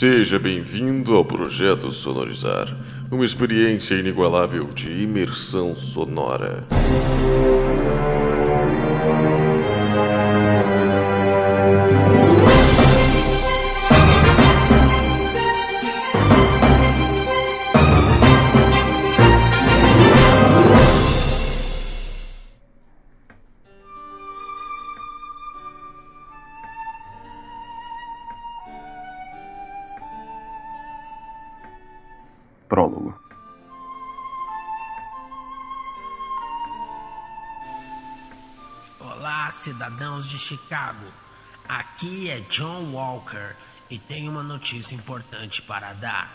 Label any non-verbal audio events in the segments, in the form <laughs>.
Seja bem-vindo ao projeto Sonorizar, uma experiência inigualável de imersão sonora. Prólogo. Olá, cidadãos de Chicago. Aqui é John Walker e tenho uma notícia importante para dar.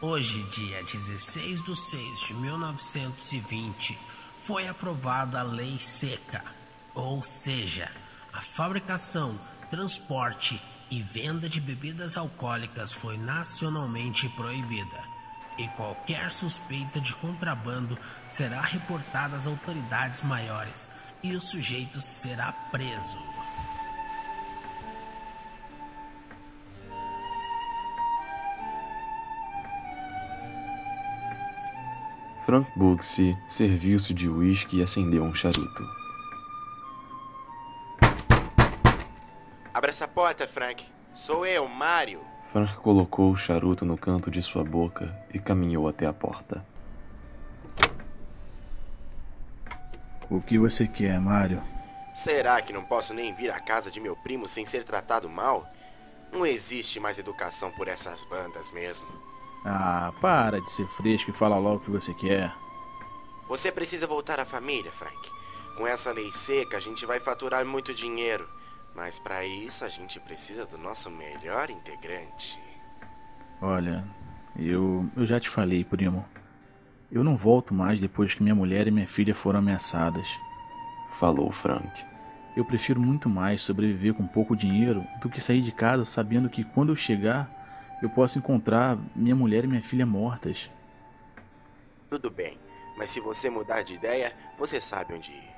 Hoje, dia 16 de 6 de 1920, foi aprovada a Lei Seca, ou seja, a fabricação, transporte e venda de bebidas alcoólicas foi nacionalmente proibida. E qualquer suspeita de contrabando será reportada às autoridades maiores e o sujeito será preso. Frank Bugsy serviu-se de uísque e acendeu um charuto. Abra essa porta, Frank. Sou eu, Mário. Frank colocou o charuto no canto de sua boca e caminhou até a porta. O que você quer, Mário? Será que não posso nem vir à casa de meu primo sem ser tratado mal? Não existe mais educação por essas bandas mesmo. Ah, para de ser fresco e fala logo o que você quer. Você precisa voltar à família, Frank. Com essa lei seca, a gente vai faturar muito dinheiro. Mas para isso, a gente precisa do nosso melhor integrante. Olha, eu, eu já te falei, primo. Eu não volto mais depois que minha mulher e minha filha foram ameaçadas. Falou Frank. Eu prefiro muito mais sobreviver com pouco dinheiro do que sair de casa sabendo que quando eu chegar eu posso encontrar minha mulher e minha filha mortas. Tudo bem, mas se você mudar de ideia, você sabe onde ir.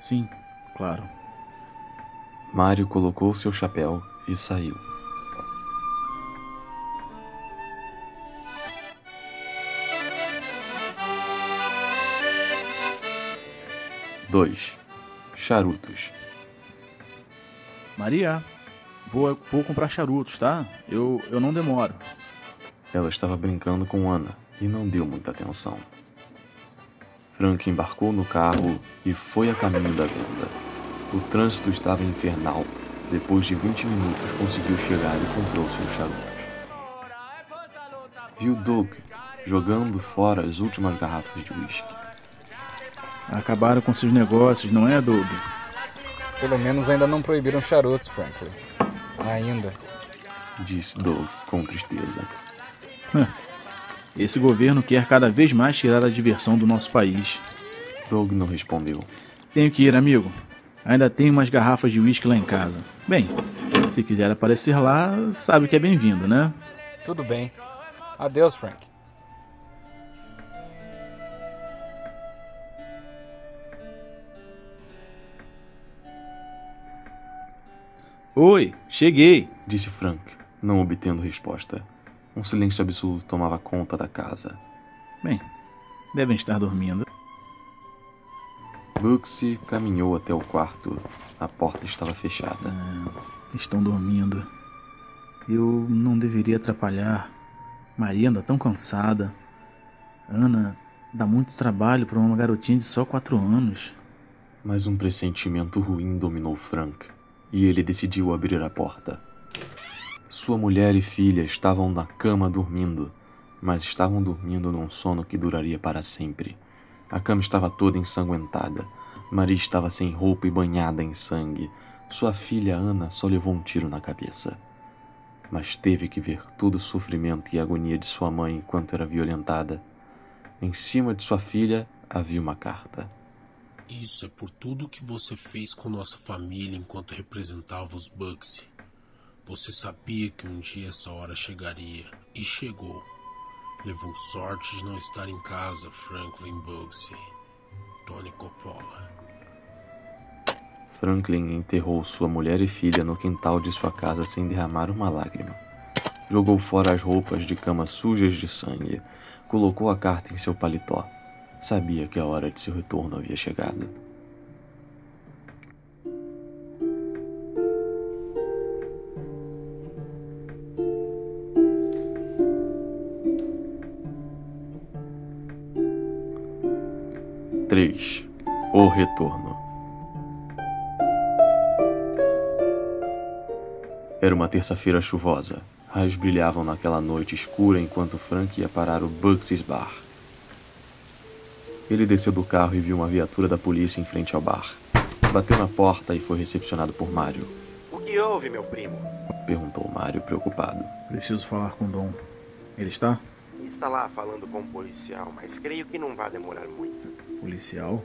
Sim, claro. Mário colocou seu chapéu e saiu. Dois charutos. Maria, vou, vou comprar charutos, tá? Eu, eu não demoro. Ela estava brincando com Ana e não deu muita atenção. Frank embarcou no carro e foi a caminho da venda. O trânsito estava infernal. Depois de 20 minutos conseguiu chegar e comprou seus charutos. Viu Doug jogando fora as últimas garrafas de uísque. Acabaram com seus negócios, não é, Doug? Pelo menos ainda não proibiram charutos, Franklin. Ainda. Disse Doug com tristeza. Esse governo quer cada vez mais tirar a diversão do nosso país. Doug não respondeu. Tenho que ir, amigo. Ainda tenho umas garrafas de uísque lá em casa. Bem, se quiser aparecer lá, sabe que é bem-vindo, né? Tudo bem. Adeus, Frank. Oi, cheguei, disse Frank, não obtendo resposta. Um silêncio absoluto tomava conta da casa. Bem, devem estar dormindo. Buxy caminhou até o quarto. A porta estava fechada. É, estão dormindo. Eu não deveria atrapalhar. Maria anda tão cansada. Ana dá muito trabalho para uma garotinha de só quatro anos. Mas um pressentimento ruim dominou Frank e ele decidiu abrir a porta. Sua mulher e filha estavam na cama dormindo, mas estavam dormindo num sono que duraria para sempre. A cama estava toda ensanguentada. Maria estava sem roupa e banhada em sangue. Sua filha Ana só levou um tiro na cabeça. Mas teve que ver todo o sofrimento e agonia de sua mãe enquanto era violentada. Em cima de sua filha havia uma carta. Isso é por tudo que você fez com nossa família enquanto representava os Bugsy. Você sabia que um dia essa hora chegaria, e chegou. Levou sorte de não estar em casa, Franklin Bugsy. Tony Coppola. Franklin enterrou sua mulher e filha no quintal de sua casa sem derramar uma lágrima. Jogou fora as roupas de cama sujas de sangue. Colocou a carta em seu paletó. Sabia que a hora de seu retorno havia chegado. Retorno. Era uma terça-feira chuvosa. Raios brilhavam naquela noite escura enquanto Frank ia parar o Bugs's Bar. Ele desceu do carro e viu uma viatura da polícia em frente ao bar. Bateu na porta e foi recepcionado por Mário. O que houve, meu primo? Perguntou Mário, preocupado. Preciso falar com o Dom. Ele está? Está lá falando com o policial, mas creio que não vai demorar muito. Policial?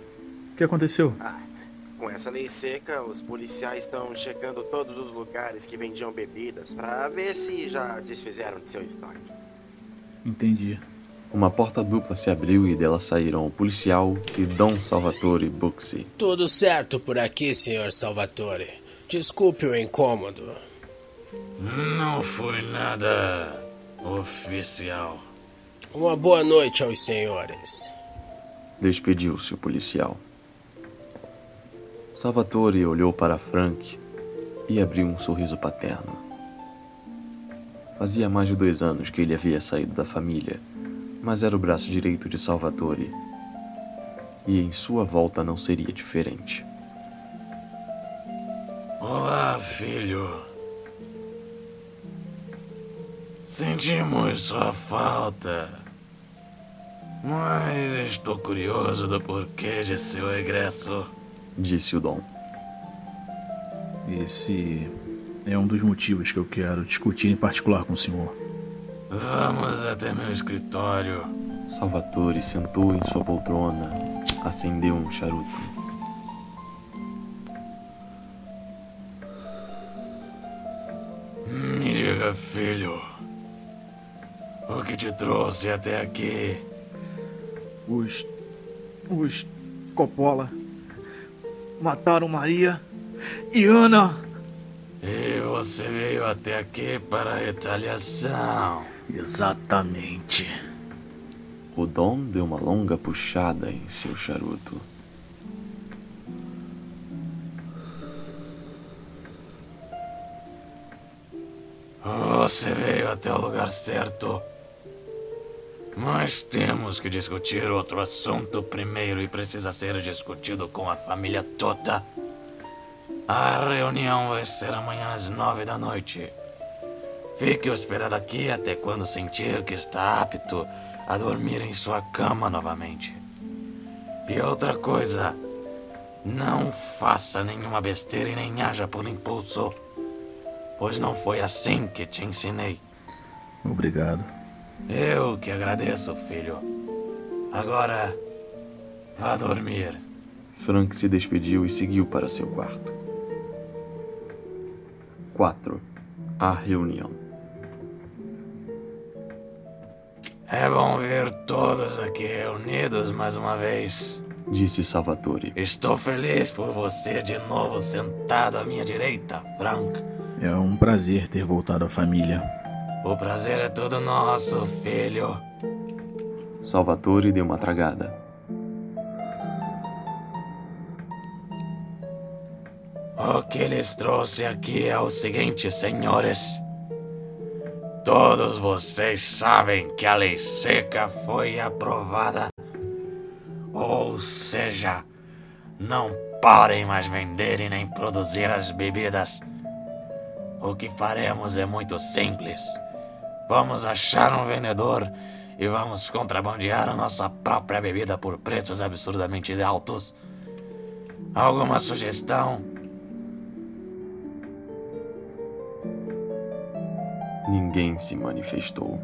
O que aconteceu? Ah, com essa lei seca, os policiais estão checando todos os lugares que vendiam bebidas para ver se já desfizeram de seu estoque. Entendi. Uma porta dupla se abriu e dela saíram o policial e Dom Salvatore Buxi. Tudo certo por aqui, senhor Salvatore. Desculpe o incômodo. Não foi nada oficial. Uma boa noite aos senhores. Despediu-se o policial. Salvatore olhou para Frank e abriu um sorriso paterno. Fazia mais de dois anos que ele havia saído da família, mas era o braço direito de Salvatore. E em sua volta não seria diferente. Olá, filho. Sentimos sua falta. Mas estou curioso do porquê de seu regresso. Disse o Dom. Esse é um dos motivos que eu quero discutir em particular com o senhor. Vamos até meu escritório. Salvatore sentou em sua poltrona, acendeu um charuto. Me diga, filho. O que te trouxe até aqui? Os. Os. Coppola. Mataram Maria e Ana. E você veio até aqui para retaliação. Exatamente. O Dom deu uma longa puxada em seu charuto. Você veio até o lugar certo. Mas temos que discutir outro assunto primeiro e precisa ser discutido com a família toda. A reunião vai ser amanhã às nove da noite. Fique hospedado aqui até quando sentir que está apto a dormir em sua cama novamente. E outra coisa, não faça nenhuma besteira e nem haja por impulso, pois não foi assim que te ensinei. Obrigado. Eu que agradeço, filho. Agora, vá dormir. Frank se despediu e seguiu para seu quarto. 4. A reunião. É bom ver todos aqui reunidos mais uma vez. Disse Salvatore. Estou feliz por você de novo sentado à minha direita, Frank. É um prazer ter voltado à família. O prazer é todo nosso, filho. Salvatore deu uma tragada. O que lhes trouxe aqui é o seguinte, senhores. Todos vocês sabem que a lei seca foi aprovada. Ou seja, não podem mais vender e nem produzir as bebidas. O que faremos é muito simples. Vamos achar um vendedor e vamos contrabandear a nossa própria bebida por preços absurdamente altos. Alguma sugestão? Ninguém se manifestou.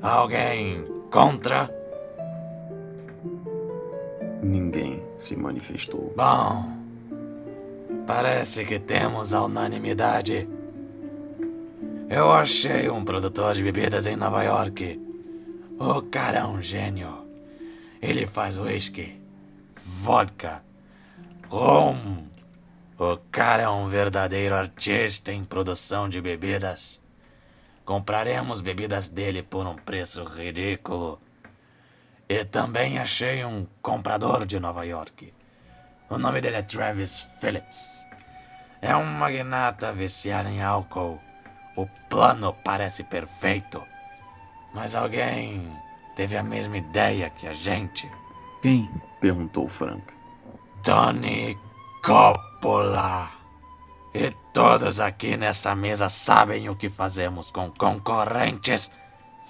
Alguém contra? Ninguém se manifestou. Bom, parece que temos a unanimidade. Eu achei um produtor de bebidas em Nova York. O cara é um gênio. Ele faz whisky, vodka, rum. O cara é um verdadeiro artista em produção de bebidas. compraremos bebidas dele por um preço ridículo. E também achei um comprador de Nova York. O nome dele é Travis Phillips. É um magnata viciado em álcool. O plano parece perfeito. Mas alguém teve a mesma ideia que a gente. Quem? perguntou Frank. Tony Coppola. E todos aqui nessa mesa sabem o que fazemos com concorrentes.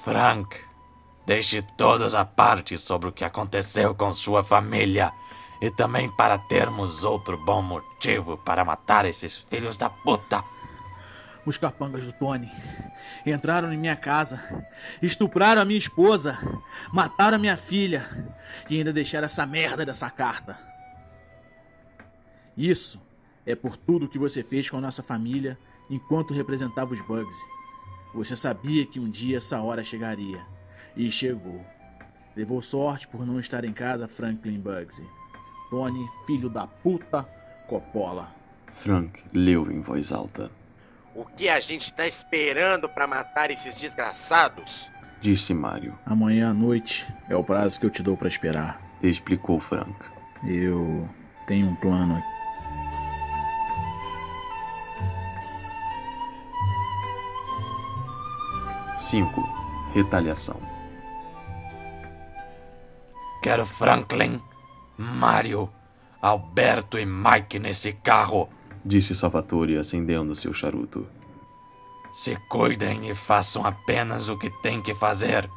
Frank, deixe todos a parte sobre o que aconteceu com sua família. E também para termos outro bom motivo para matar esses filhos da puta. Os capangas do Tony entraram em minha casa, estupraram a minha esposa, mataram a minha filha e ainda deixaram essa merda dessa carta. Isso é por tudo que você fez com a nossa família enquanto representava os Bugs. Você sabia que um dia essa hora chegaria. E chegou. Levou sorte por não estar em casa, Franklin Bugsy. Tony, filho da puta, Coppola. Frank leu em voz alta. O que a gente tá esperando para matar esses desgraçados? Disse Mário. Amanhã à noite é o prazo que eu te dou para esperar. Explicou Frank. Eu tenho um plano aqui. Cinco. Retaliação. Quero Franklin, Mário, Alberto e Mike nesse carro. Disse Salvatore acendendo seu charuto. Se cuidem e façam apenas o que têm que fazer.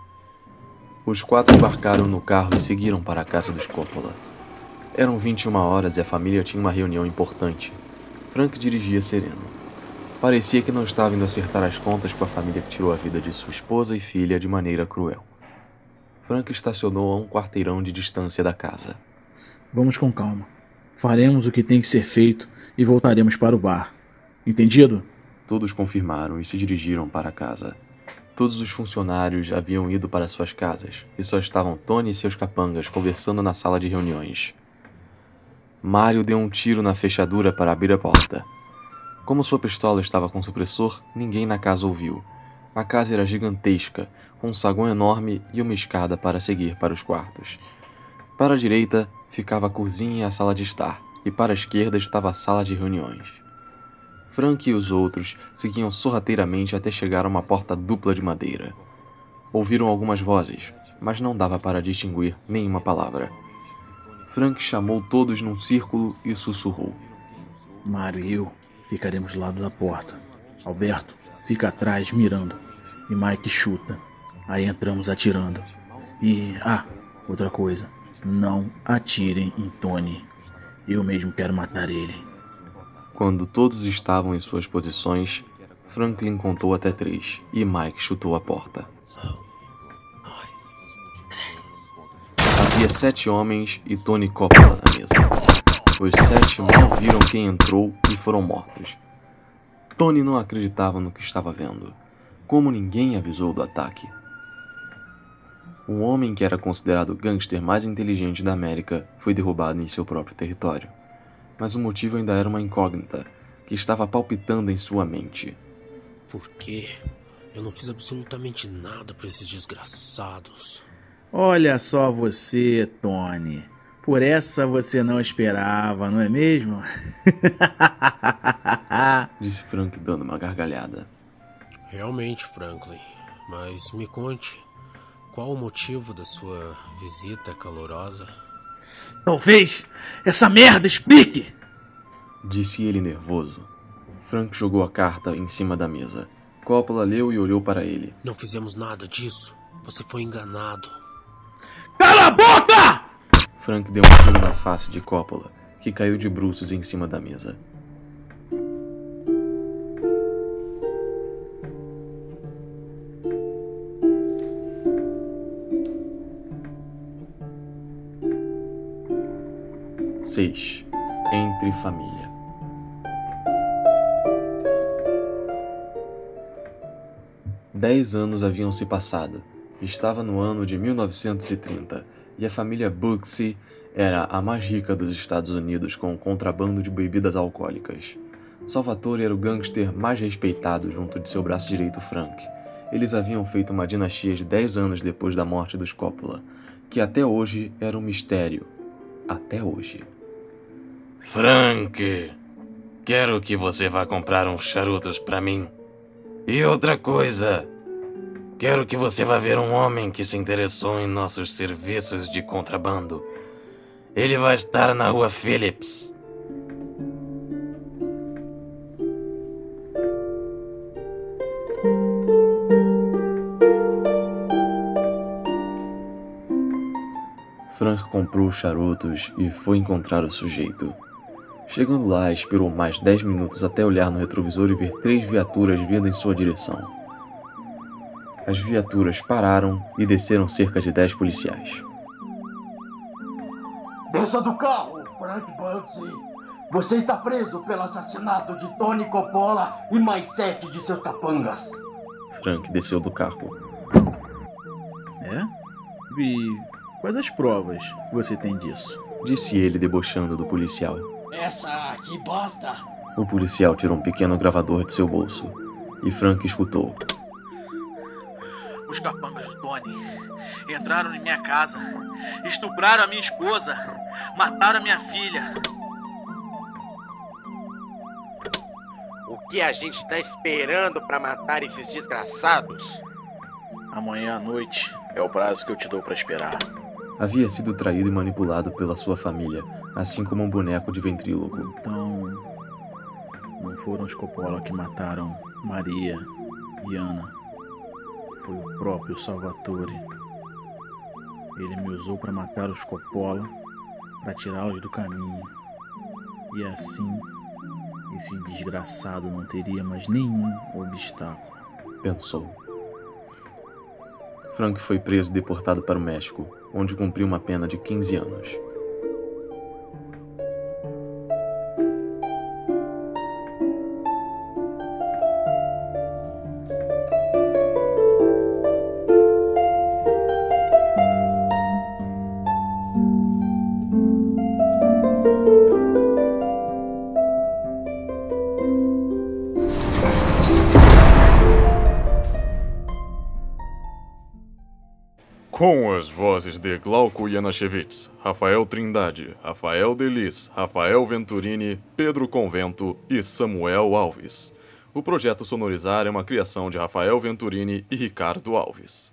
Os quatro embarcaram no carro e seguiram para a casa dos Coppola. Eram 21 horas e a família tinha uma reunião importante. Frank dirigia sereno. Parecia que não estava indo acertar as contas com a família que tirou a vida de sua esposa e filha de maneira cruel. Frank estacionou a um quarteirão de distância da casa. Vamos com calma. Faremos o que tem que ser feito e voltaremos para o bar. Entendido? Todos confirmaram e se dirigiram para casa. Todos os funcionários haviam ido para suas casas e só estavam Tony e seus capangas conversando na sala de reuniões. Mário deu um tiro na fechadura para abrir a porta. Como sua pistola estava com supressor, ninguém na casa ouviu. A casa era gigantesca, com um saguão enorme e uma escada para seguir para os quartos. Para a direita ficava a cozinha e a sala de estar, e para a esquerda estava a sala de reuniões. Frank e os outros seguiam sorrateiramente até chegar a uma porta dupla de madeira. Ouviram algumas vozes, mas não dava para distinguir nenhuma palavra. Frank chamou todos num círculo e sussurrou. Mário e eu ficaremos do lado da porta. Alberto fica atrás mirando. E Mike chuta. Aí entramos atirando. E. Ah, outra coisa. Não atirem em Tony. Eu mesmo quero matar ele. Quando todos estavam em suas posições, Franklin contou até três e Mike chutou a porta. Havia sete homens e Tony Coppola na mesa. Os sete mal viram quem entrou e foram mortos. Tony não acreditava no que estava vendo. Como ninguém avisou do ataque. O homem que era considerado o gangster mais inteligente da América foi derrubado em seu próprio território. Mas o motivo ainda era uma incógnita que estava palpitando em sua mente. Por quê? Eu não fiz absolutamente nada para esses desgraçados. Olha só você, Tony. Por essa você não esperava, não é mesmo? <laughs> Disse Frank dando uma gargalhada. Realmente, Franklin. Mas me conte, qual o motivo da sua visita calorosa? Talvez essa merda explique! Disse ele nervoso. Frank jogou a carta em cima da mesa. Coppola leu e olhou para ele. Não fizemos nada disso. Você foi enganado. Cala a boca! Frank deu um tiro na face de Coppola, que caiu de bruços em cima da mesa. Seis. Entre família. Dez anos haviam se passado. Estava no ano de 1930 e a família Buxy era a mais rica dos Estados Unidos com o contrabando de bebidas alcoólicas. Salvatore era o gangster mais respeitado junto de seu braço direito Frank, Eles haviam feito uma dinastia de 10 anos depois da morte dos Coppola, que até hoje era um mistério. Até hoje. Frank, quero que você vá comprar uns charutos para mim. E outra coisa, quero que você vá ver um homem que se interessou em nossos serviços de contrabando. Ele vai estar na rua Phillips. Frank comprou os charutos e foi encontrar o sujeito. Chegando lá, esperou mais 10 minutos até olhar no retrovisor e ver três viaturas vindo em sua direção. As viaturas pararam e desceram cerca de 10 policiais. Desça do carro, Frank Bugsy. Você está preso pelo assassinato de Tony Coppola e mais sete de seus capangas. Frank desceu do carro. É? E quais as provas você tem disso? Disse ele debochando do policial. Essa aqui basta. O policial tirou um pequeno gravador de seu bolso e Frank escutou. Os capangas do Tony entraram em minha casa, estupraram a minha esposa, mataram a minha filha. O que a gente tá esperando para matar esses desgraçados? Amanhã à noite é o prazo que eu te dou para esperar. Havia sido traído e manipulado pela sua família, assim como um boneco de ventríloco. Então, não foram os Coppola que mataram Maria e Ana. Foi o próprio Salvatore. Ele me usou para matar os Coppola, para tirá-los do caminho. E assim, esse desgraçado não teria mais nenhum obstáculo. Pensou. Frank foi preso e deportado para o México, onde cumpriu uma pena de 15 anos. Com as vozes de Glauco Janachevitz, Rafael Trindade, Rafael Delis, Rafael Venturini, Pedro Convento e Samuel Alves. O projeto Sonorizar é uma criação de Rafael Venturini e Ricardo Alves.